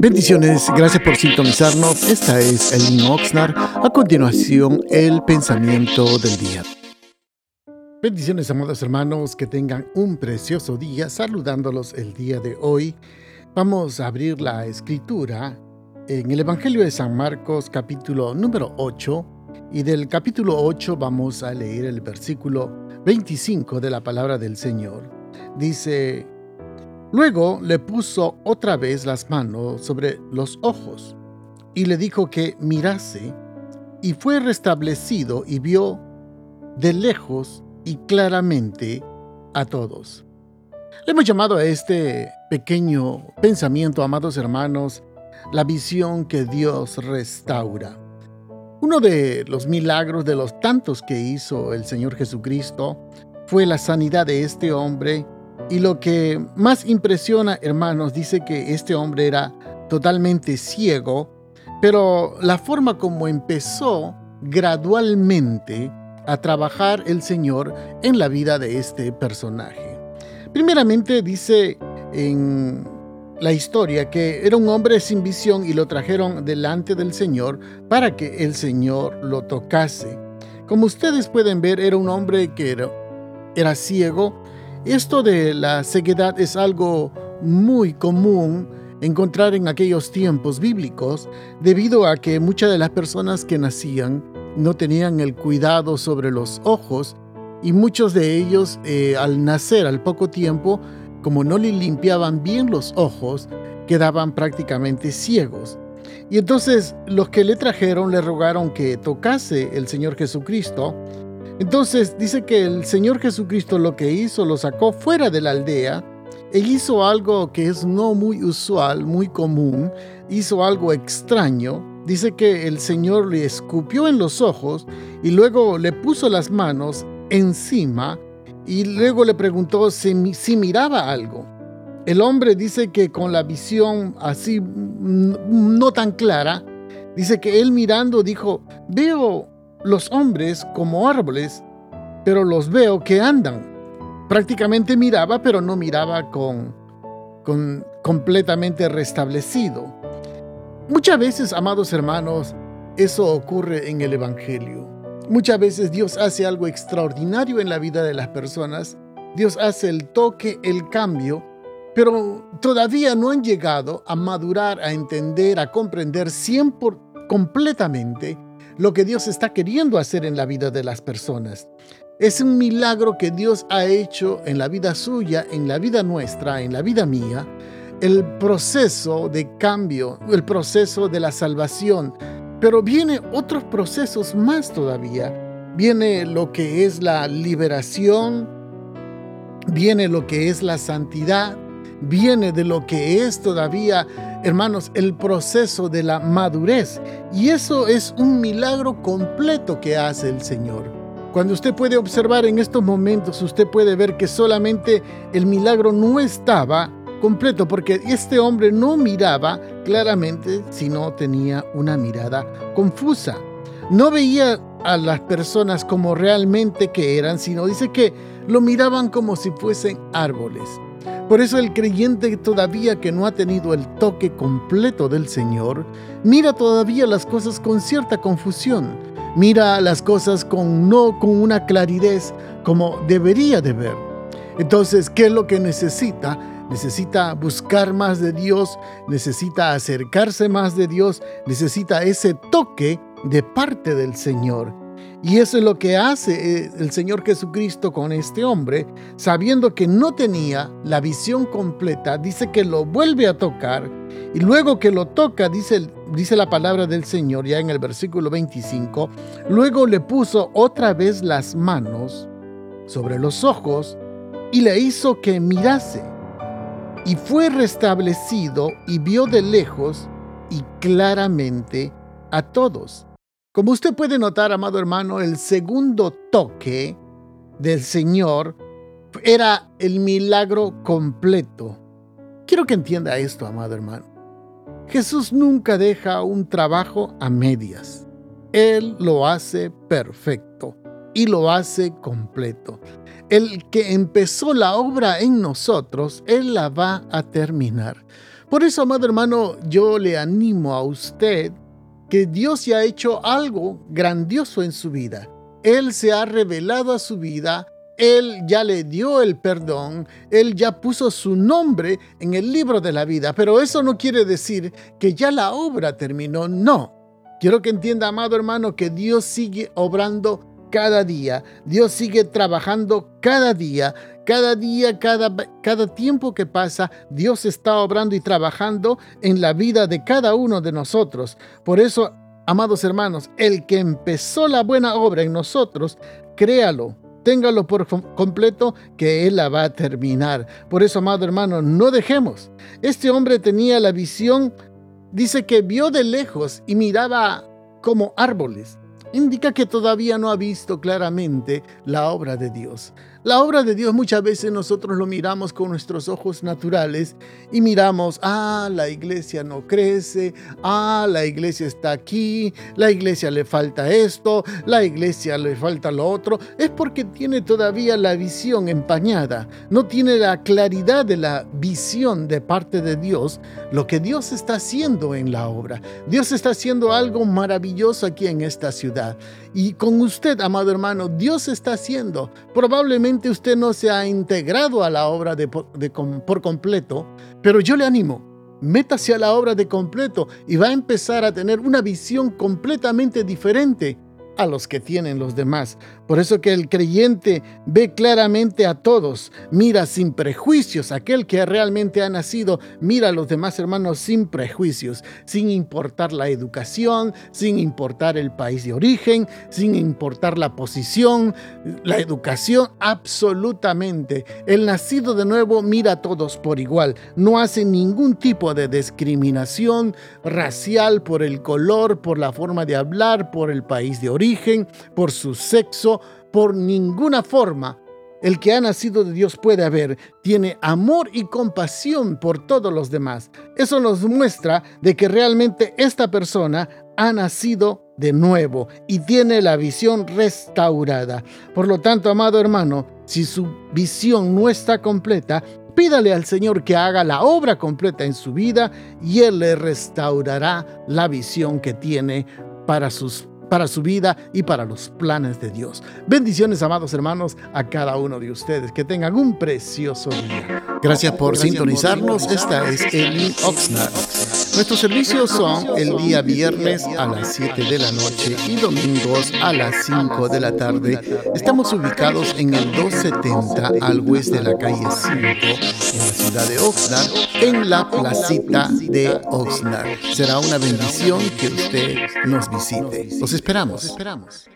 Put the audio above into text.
Bendiciones, gracias por sintonizarnos. Esta es Elin Oxnard. A continuación, el pensamiento del día. Bendiciones, amados hermanos, que tengan un precioso día. Saludándolos el día de hoy. Vamos a abrir la escritura en el Evangelio de San Marcos, capítulo número 8. Y del capítulo 8 vamos a leer el versículo 25 de la palabra del Señor. Dice, Luego le puso otra vez las manos sobre los ojos y le dijo que mirase, y fue restablecido y vio de lejos y claramente a todos. Le hemos llamado a este pequeño pensamiento, amados hermanos, la visión que Dios restaura. Uno de los milagros de los tantos que hizo el Señor Jesucristo fue la sanidad de este hombre y lo que más impresiona, hermanos, dice que este hombre era totalmente ciego, pero la forma como empezó gradualmente a trabajar el Señor en la vida de este personaje. Primeramente dice en la historia que era un hombre sin visión y lo trajeron delante del Señor para que el Señor lo tocase. Como ustedes pueden ver, era un hombre que era, era ciego, esto de la ceguedad es algo muy común encontrar en aquellos tiempos bíblicos debido a que muchas de las personas que nacían no tenían el cuidado sobre los ojos y muchos de ellos eh, al nacer al poco tiempo, como no le limpiaban bien los ojos, quedaban prácticamente ciegos. Y entonces los que le trajeron le rogaron que tocase el Señor Jesucristo entonces dice que el Señor Jesucristo lo que hizo, lo sacó fuera de la aldea e hizo algo que es no muy usual, muy común, hizo algo extraño. Dice que el Señor le escupió en los ojos y luego le puso las manos encima y luego le preguntó si, si miraba algo. El hombre dice que con la visión así no tan clara, dice que él mirando dijo, veo los hombres como árboles, pero los veo que andan. Prácticamente miraba, pero no miraba con, con completamente restablecido. Muchas veces, amados hermanos, eso ocurre en el Evangelio. Muchas veces Dios hace algo extraordinario en la vida de las personas. Dios hace el toque, el cambio, pero todavía no han llegado a madurar, a entender, a comprender 100% completamente lo que Dios está queriendo hacer en la vida de las personas. Es un milagro que Dios ha hecho en la vida suya, en la vida nuestra, en la vida mía. El proceso de cambio, el proceso de la salvación. Pero viene otros procesos más todavía. Viene lo que es la liberación, viene lo que es la santidad, viene de lo que es todavía hermanos, el proceso de la madurez. Y eso es un milagro completo que hace el Señor. Cuando usted puede observar en estos momentos, usted puede ver que solamente el milagro no estaba completo, porque este hombre no miraba claramente, sino tenía una mirada confusa. No veía a las personas como realmente que eran, sino dice que lo miraban como si fuesen árboles. Por eso el creyente todavía que no ha tenido el toque completo del Señor, mira todavía las cosas con cierta confusión, mira las cosas con no con una claridad como debería de ver. Entonces, ¿qué es lo que necesita? Necesita buscar más de Dios, necesita acercarse más de Dios, necesita ese toque de parte del Señor. Y eso es lo que hace eh, el Señor Jesucristo con este hombre, sabiendo que no tenía la visión completa, dice que lo vuelve a tocar y luego que lo toca, dice, dice la palabra del Señor ya en el versículo 25, luego le puso otra vez las manos sobre los ojos y le hizo que mirase. Y fue restablecido y vio de lejos y claramente a todos. Como usted puede notar, amado hermano, el segundo toque del Señor era el milagro completo. Quiero que entienda esto, amado hermano. Jesús nunca deja un trabajo a medias. Él lo hace perfecto y lo hace completo. El que empezó la obra en nosotros, Él la va a terminar. Por eso, amado hermano, yo le animo a usted que Dios ya ha hecho algo grandioso en su vida. Él se ha revelado a su vida, Él ya le dio el perdón, Él ya puso su nombre en el libro de la vida, pero eso no quiere decir que ya la obra terminó, no. Quiero que entienda, amado hermano, que Dios sigue obrando cada día, Dios sigue trabajando cada día, cada día, cada, cada tiempo que pasa, Dios está obrando y trabajando en la vida de cada uno de nosotros. Por eso, amados hermanos, el que empezó la buena obra en nosotros, créalo, téngalo por completo que Él la va a terminar. Por eso, amado hermano, no dejemos. Este hombre tenía la visión, dice que vio de lejos y miraba como árboles indica que todavía no ha visto claramente la obra de Dios. La obra de Dios muchas veces nosotros lo miramos con nuestros ojos naturales y miramos, ah, la iglesia no crece, ah, la iglesia está aquí, la iglesia le falta esto, la iglesia le falta lo otro. Es porque tiene todavía la visión empañada, no tiene la claridad de la visión de parte de Dios, lo que Dios está haciendo en la obra. Dios está haciendo algo maravilloso aquí en esta ciudad. Y con usted, amado hermano, Dios está haciendo probablemente usted no se ha integrado a la obra de, por completo, pero yo le animo, métase a la obra de completo y va a empezar a tener una visión completamente diferente a los que tienen los demás. Por eso que el creyente ve claramente a todos, mira sin prejuicios, aquel que realmente ha nacido, mira a los demás hermanos sin prejuicios, sin importar la educación, sin importar el país de origen, sin importar la posición, la educación, absolutamente. El nacido de nuevo mira a todos por igual, no hace ningún tipo de discriminación racial por el color, por la forma de hablar, por el país de origen, por su sexo, por ninguna forma el que ha nacido de Dios puede haber, tiene amor y compasión por todos los demás. Eso nos muestra de que realmente esta persona ha nacido de nuevo y tiene la visión restaurada. Por lo tanto, amado hermano, si su visión no está completa, pídale al Señor que haga la obra completa en su vida y Él le restaurará la visión que tiene para sus para su vida y para los planes de Dios. Bendiciones, amados hermanos, a cada uno de ustedes. Que tengan un precioso día. Gracias por sintonizarnos. Esta es Elin Oxnard. Nuestros servicios son el día viernes a las 7 de la noche y domingos a las 5 de la tarde. Estamos ubicados en el 270 al oeste de la calle 5 en la ciudad de Oxnard, en la placita de Oxnard. Será una bendición que usted nos visite. Los esperamos. esperamos.